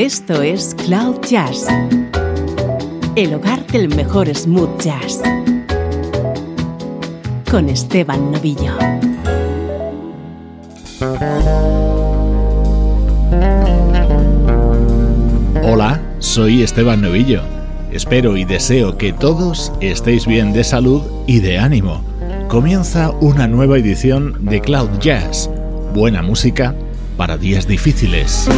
Esto es Cloud Jazz, el hogar del mejor smooth jazz, con Esteban Novillo. Hola, soy Esteban Novillo. Espero y deseo que todos estéis bien de salud y de ánimo. Comienza una nueva edición de Cloud Jazz. Buena música para días difíciles.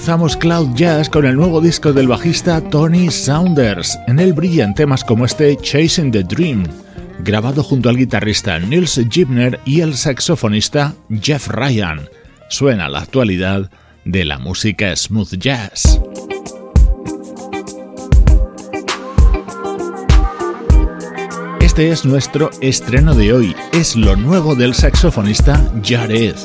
Comenzamos Cloud Jazz con el nuevo disco del bajista Tony Saunders. En él brillan temas como este Chasing the Dream, grabado junto al guitarrista Nils Gibner y el saxofonista Jeff Ryan. Suena la actualidad de la música smooth jazz. Este es nuestro estreno de hoy, es lo nuevo del saxofonista Jared.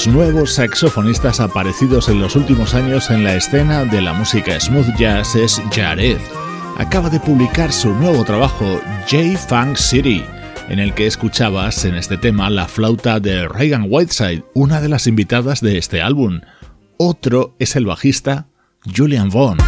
Los nuevos saxofonistas aparecidos en los últimos años en la escena de la música smooth jazz es Jared. Acaba de publicar su nuevo trabajo, J-Funk City, en el que escuchabas en este tema la flauta de Reagan Whiteside, una de las invitadas de este álbum. Otro es el bajista Julian Vaughn.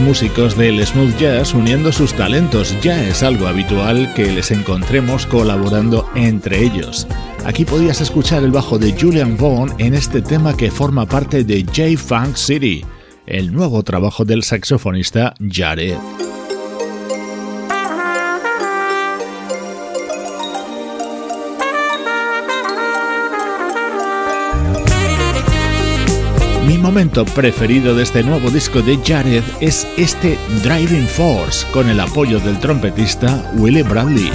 Músicos del smooth jazz uniendo sus talentos. Ya es algo habitual que les encontremos colaborando entre ellos. Aquí podías escuchar el bajo de Julian Vaughn en este tema que forma parte de J-Funk City, el nuevo trabajo del saxofonista Jared. Mi momento preferido de este nuevo disco de Jared es este Driving Force con el apoyo del trompetista Willie Bradley.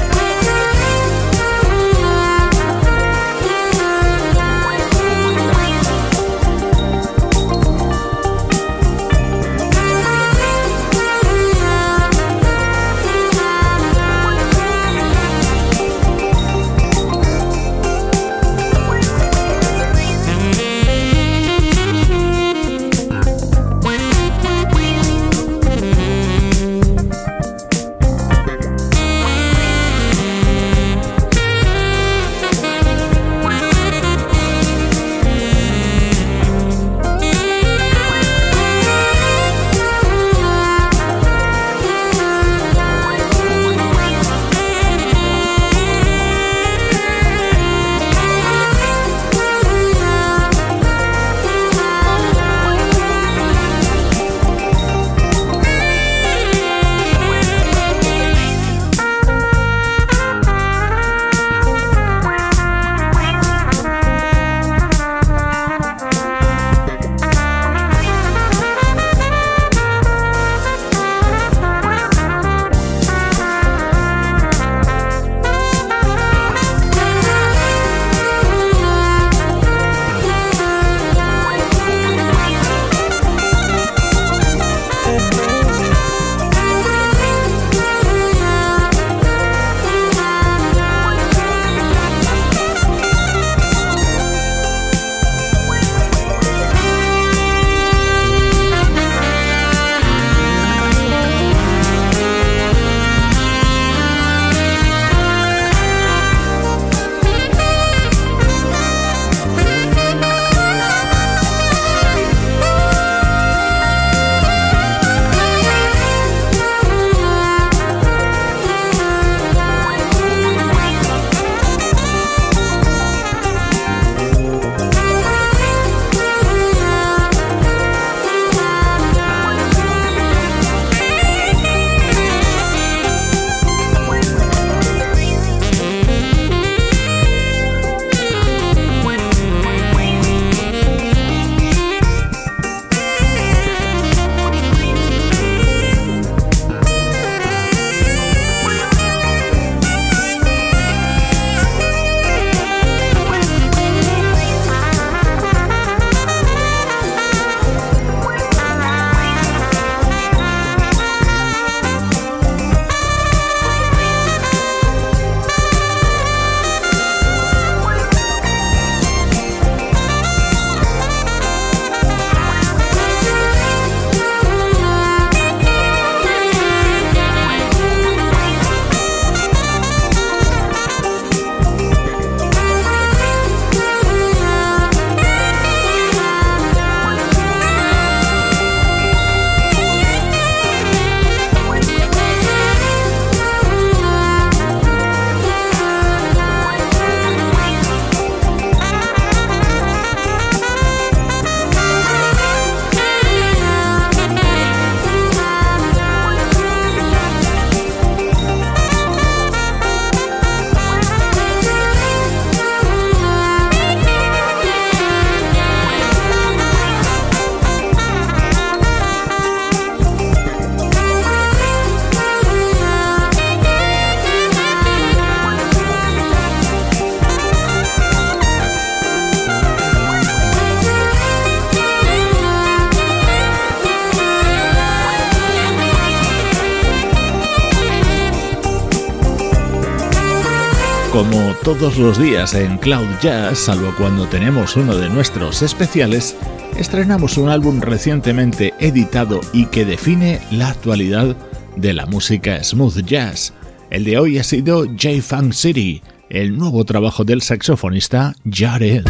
Todos los días en Cloud Jazz, salvo cuando tenemos uno de nuestros especiales, estrenamos un álbum recientemente editado y que define la actualidad de la música smooth jazz. El de hoy ha sido J-Funk City, el nuevo trabajo del saxofonista Jared.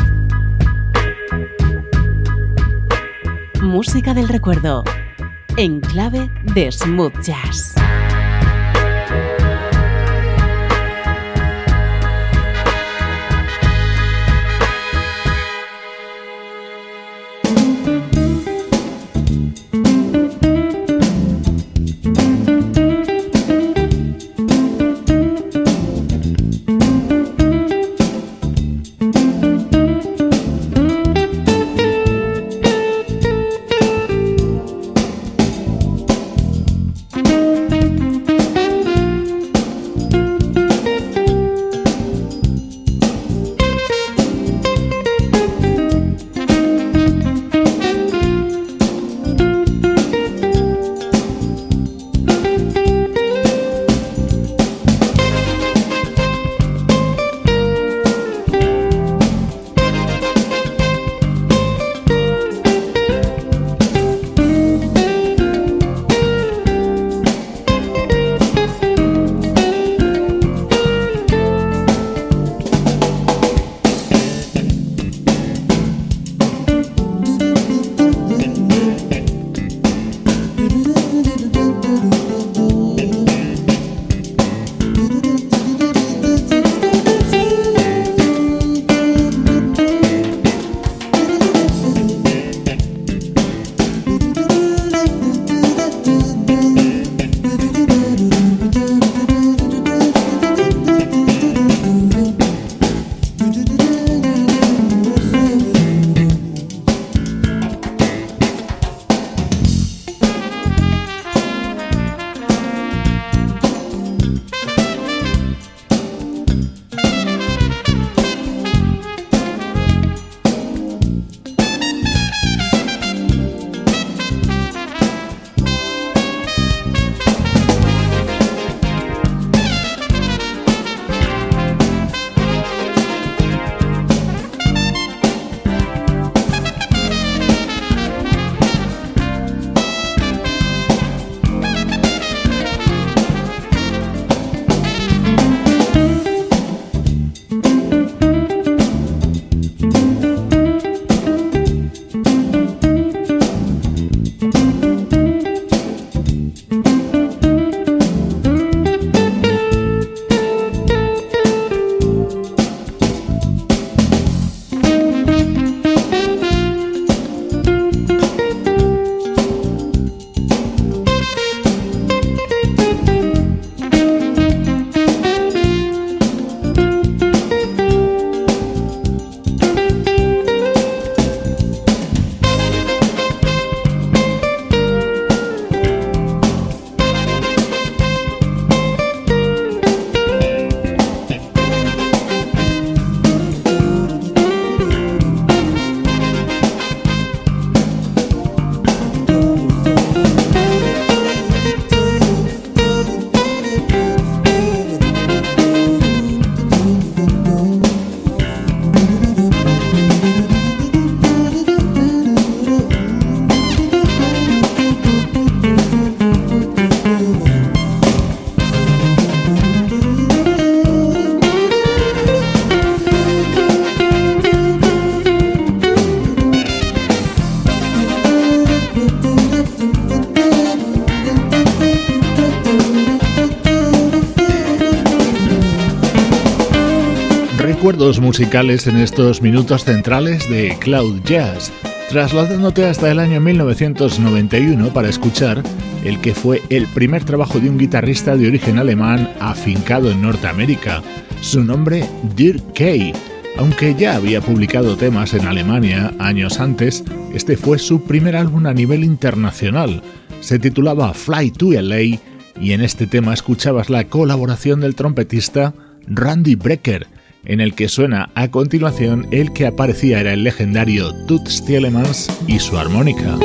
Música del recuerdo, en clave de smooth jazz. En estos minutos centrales de Cloud Jazz, trasladándote hasta el año 1991 para escuchar el que fue el primer trabajo de un guitarrista de origen alemán afincado en Norteamérica, su nombre Dirk Kay. Aunque ya había publicado temas en Alemania años antes, este fue su primer álbum a nivel internacional. Se titulaba Fly to LA y en este tema escuchabas la colaboración del trompetista Randy Brecker, en el que suena a continuación el que aparecía era el legendario Toots Thielemans y su armónica.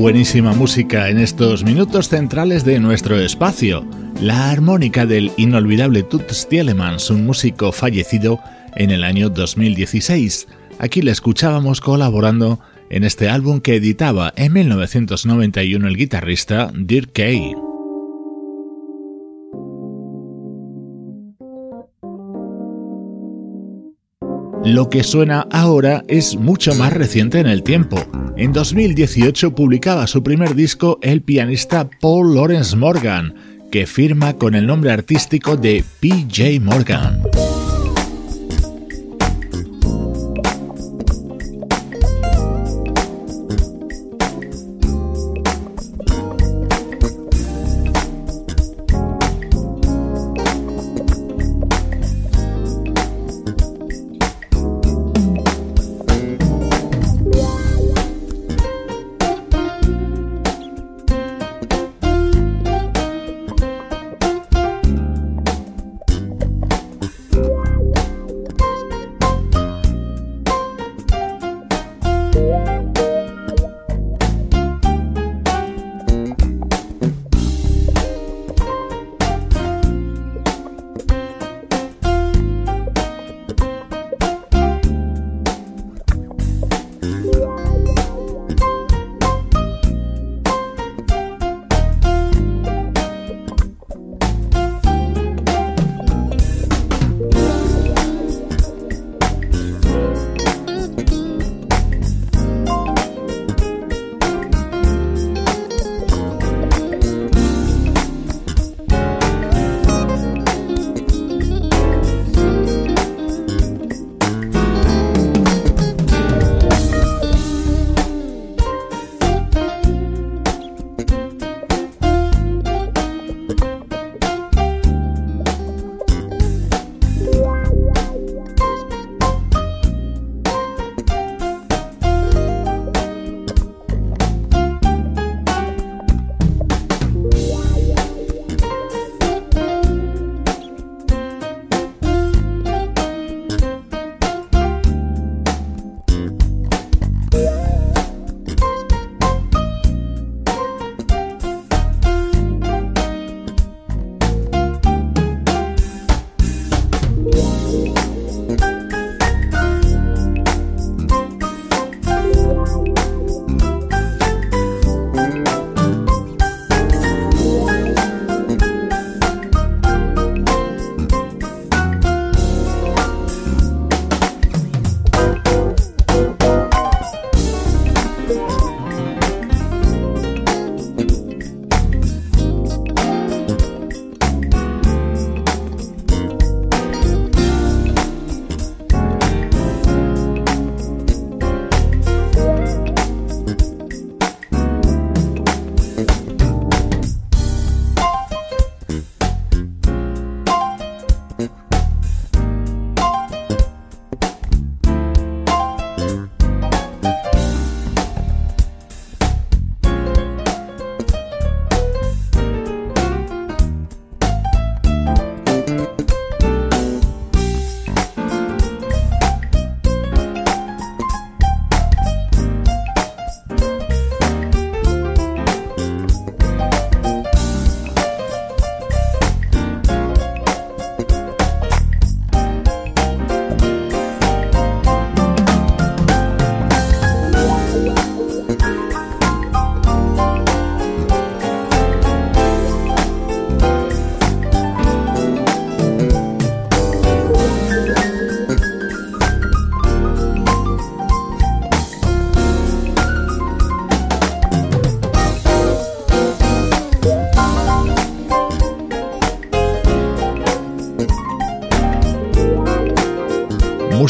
Buenísima música en estos minutos centrales de nuestro espacio. La armónica del inolvidable Toots Tielemans, un músico fallecido en el año 2016. Aquí le escuchábamos colaborando en este álbum que editaba en 1991 el guitarrista Dirk Kay. Lo que suena ahora es mucho más reciente en el tiempo. En 2018 publicaba su primer disco el pianista Paul Lawrence Morgan, que firma con el nombre artístico de PJ Morgan.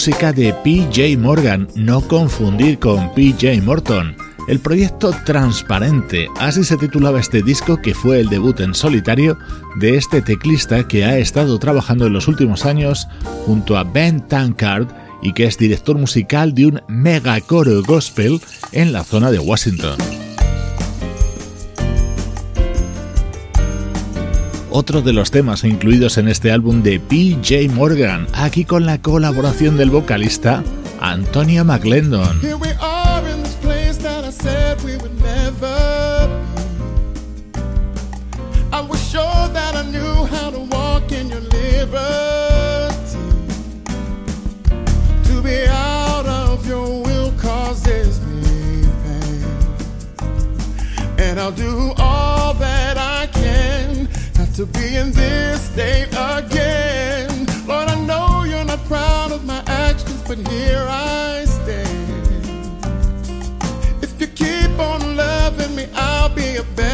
Música de PJ Morgan, no confundir con PJ Morton. El proyecto Transparente, así se titulaba este disco que fue el debut en solitario de este teclista que ha estado trabajando en los últimos años junto a Ben Tankard y que es director musical de un megacoro gospel en la zona de Washington. Otro de los temas incluidos en este álbum de PJ Morgan, aquí con la colaboración del vocalista Antonio McLendon. I'll do all to be in this state again. Lord, I know you're not proud of my actions, but here I stand. If you keep on loving me, I'll be a better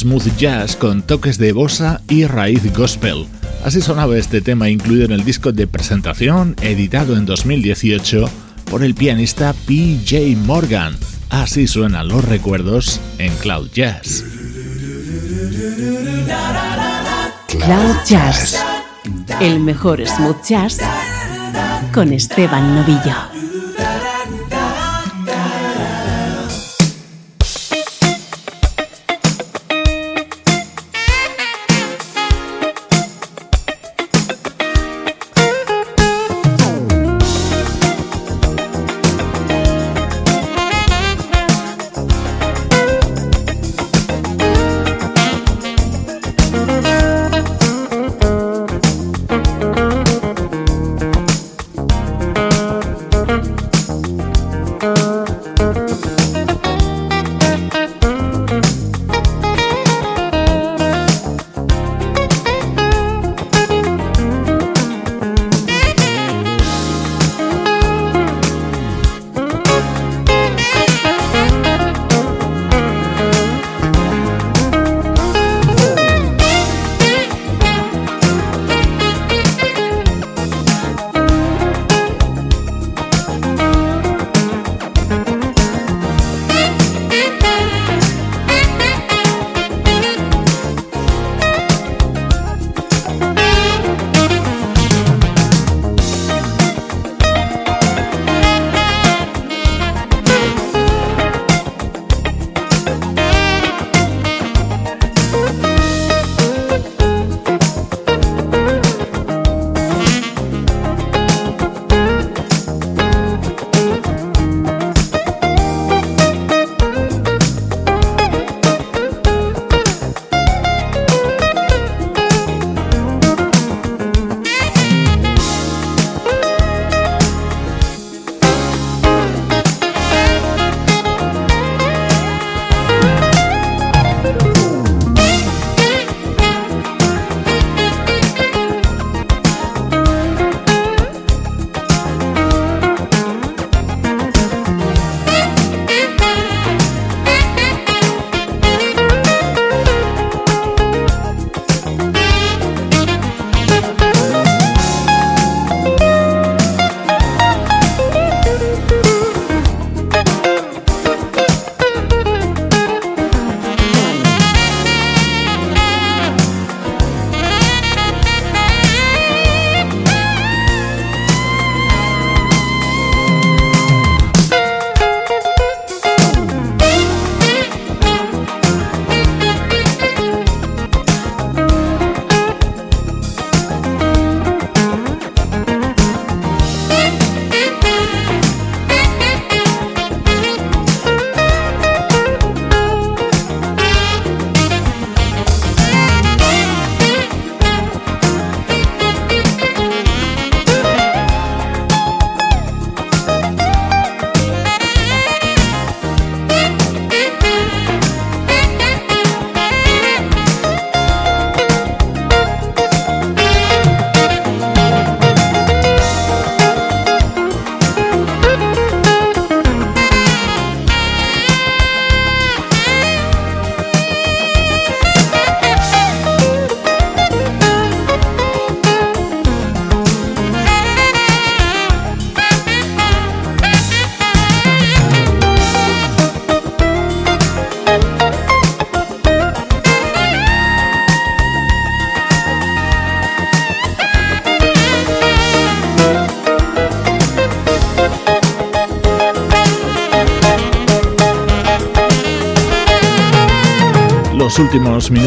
Smooth jazz con toques de bossa y raíz gospel. Así sonaba este tema incluido en el disco de presentación editado en 2018 por el pianista PJ Morgan. Así suenan los recuerdos en Cloud Jazz. Cloud Jazz, el mejor smooth jazz con Esteban Novillo.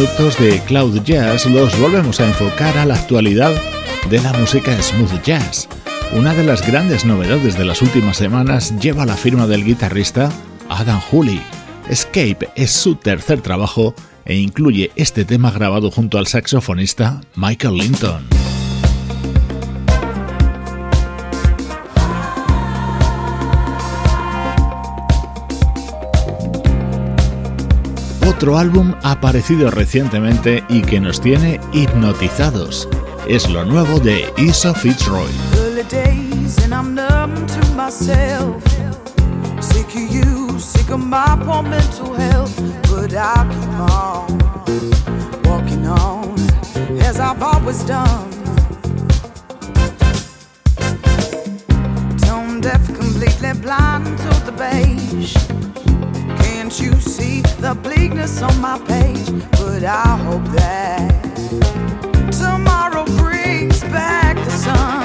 Minutos de Cloud Jazz los volvemos a enfocar a la actualidad de la música smooth jazz. Una de las grandes novedades de las últimas semanas lleva la firma del guitarrista Adam Hooley. Escape es su tercer trabajo e incluye este tema grabado junto al saxofonista Michael Linton. Otro álbum aparecido recientemente y que nos tiene hipnotizados. Es lo nuevo de Isa Fitzroy. Tone deaf, Can't you see the bleakness on my page? But I hope that tomorrow brings back the sun.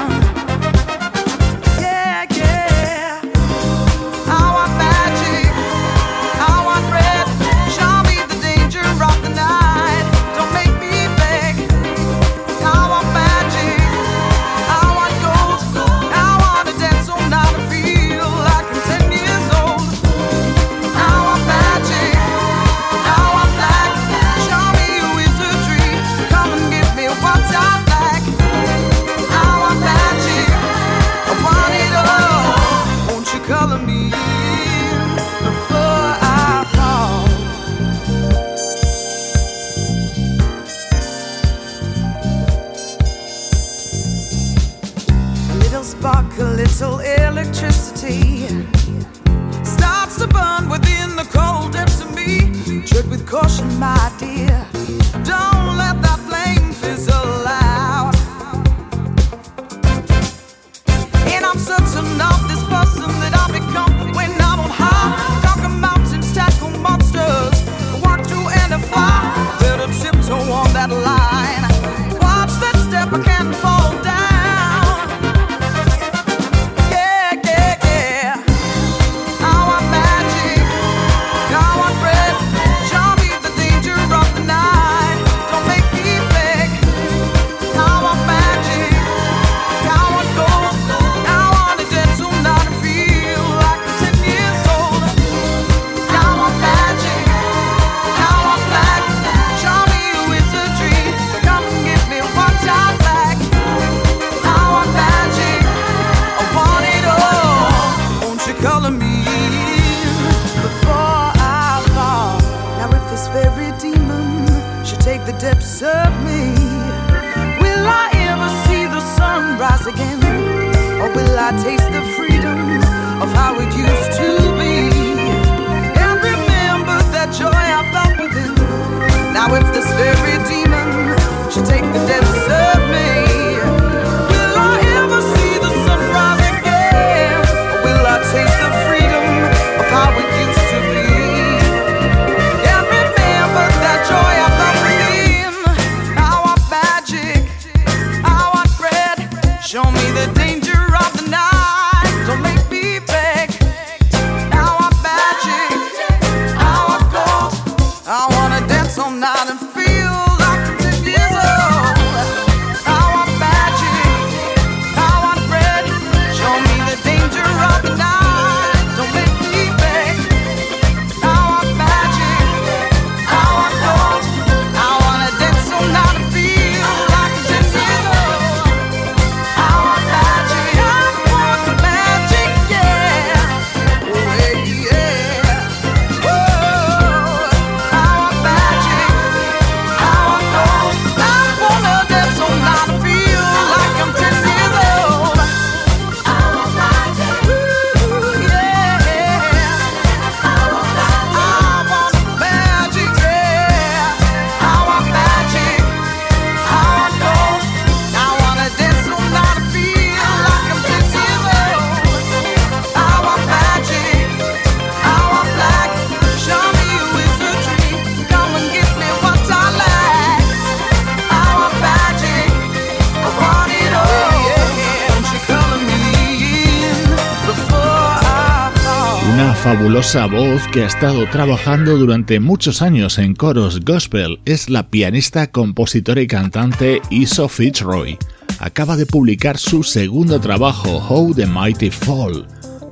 Fabulosa voz que ha estado trabajando durante muchos años en coros gospel es la pianista, compositora y cantante Iso Fitzroy. Acaba de publicar su segundo trabajo, How the Mighty Fall,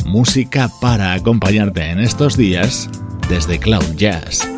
música para acompañarte en estos días desde Cloud Jazz.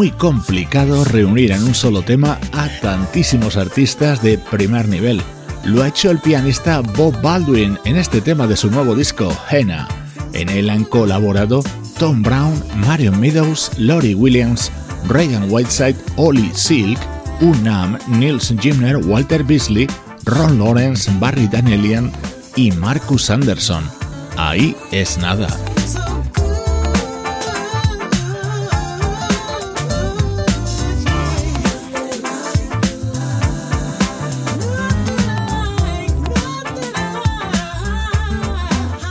Muy complicado reunir en un solo tema a tantísimos artistas de primer nivel. Lo ha hecho el pianista Bob Baldwin en este tema de su nuevo disco, Henna. En él han colaborado Tom Brown, Marion Meadows, Lori Williams, Reagan Whiteside, Ollie Silk, Unam, Nils Gimner, Walter Beasley, Ron Lawrence, Barry Danielian y Marcus Anderson. Ahí es nada.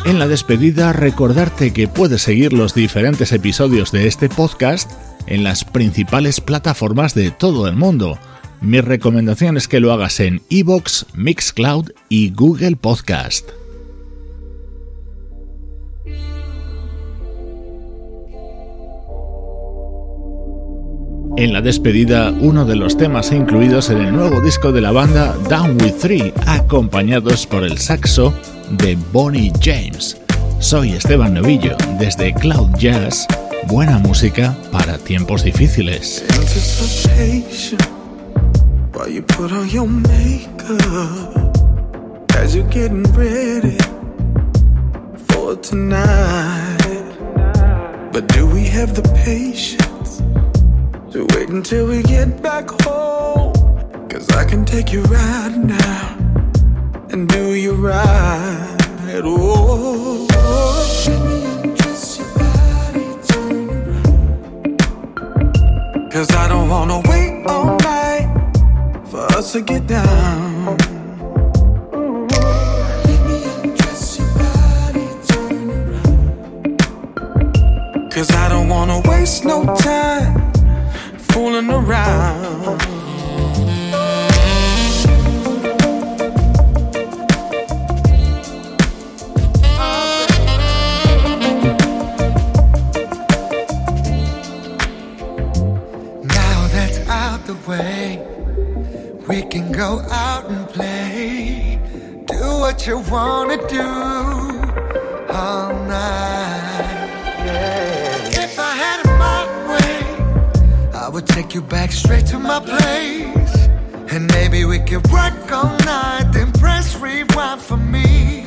En la despedida recordarte que puedes seguir los diferentes episodios de este podcast en las principales plataformas de todo el mundo. Mi recomendación es que lo hagas en iVoox, Mixcloud y Google Podcast. En la despedida, uno de los temas incluidos en el nuevo disco de la banda Down With Three, acompañados por el saxo de Bonnie James. Soy Esteban Novillo, desde Cloud Jazz, buena música para tiempos difíciles. But do we have the patience to wait until we get back home? Cause I can take you right now and do you right. Oh, Cause I don't wanna wait all night for us to get down. Cause I don't wanna waste no time fooling around. Can go out and play, do what you wanna do all night. Yeah. If I had it my way, I would take you back straight to my place, and maybe we could work all night, then press rewind for me,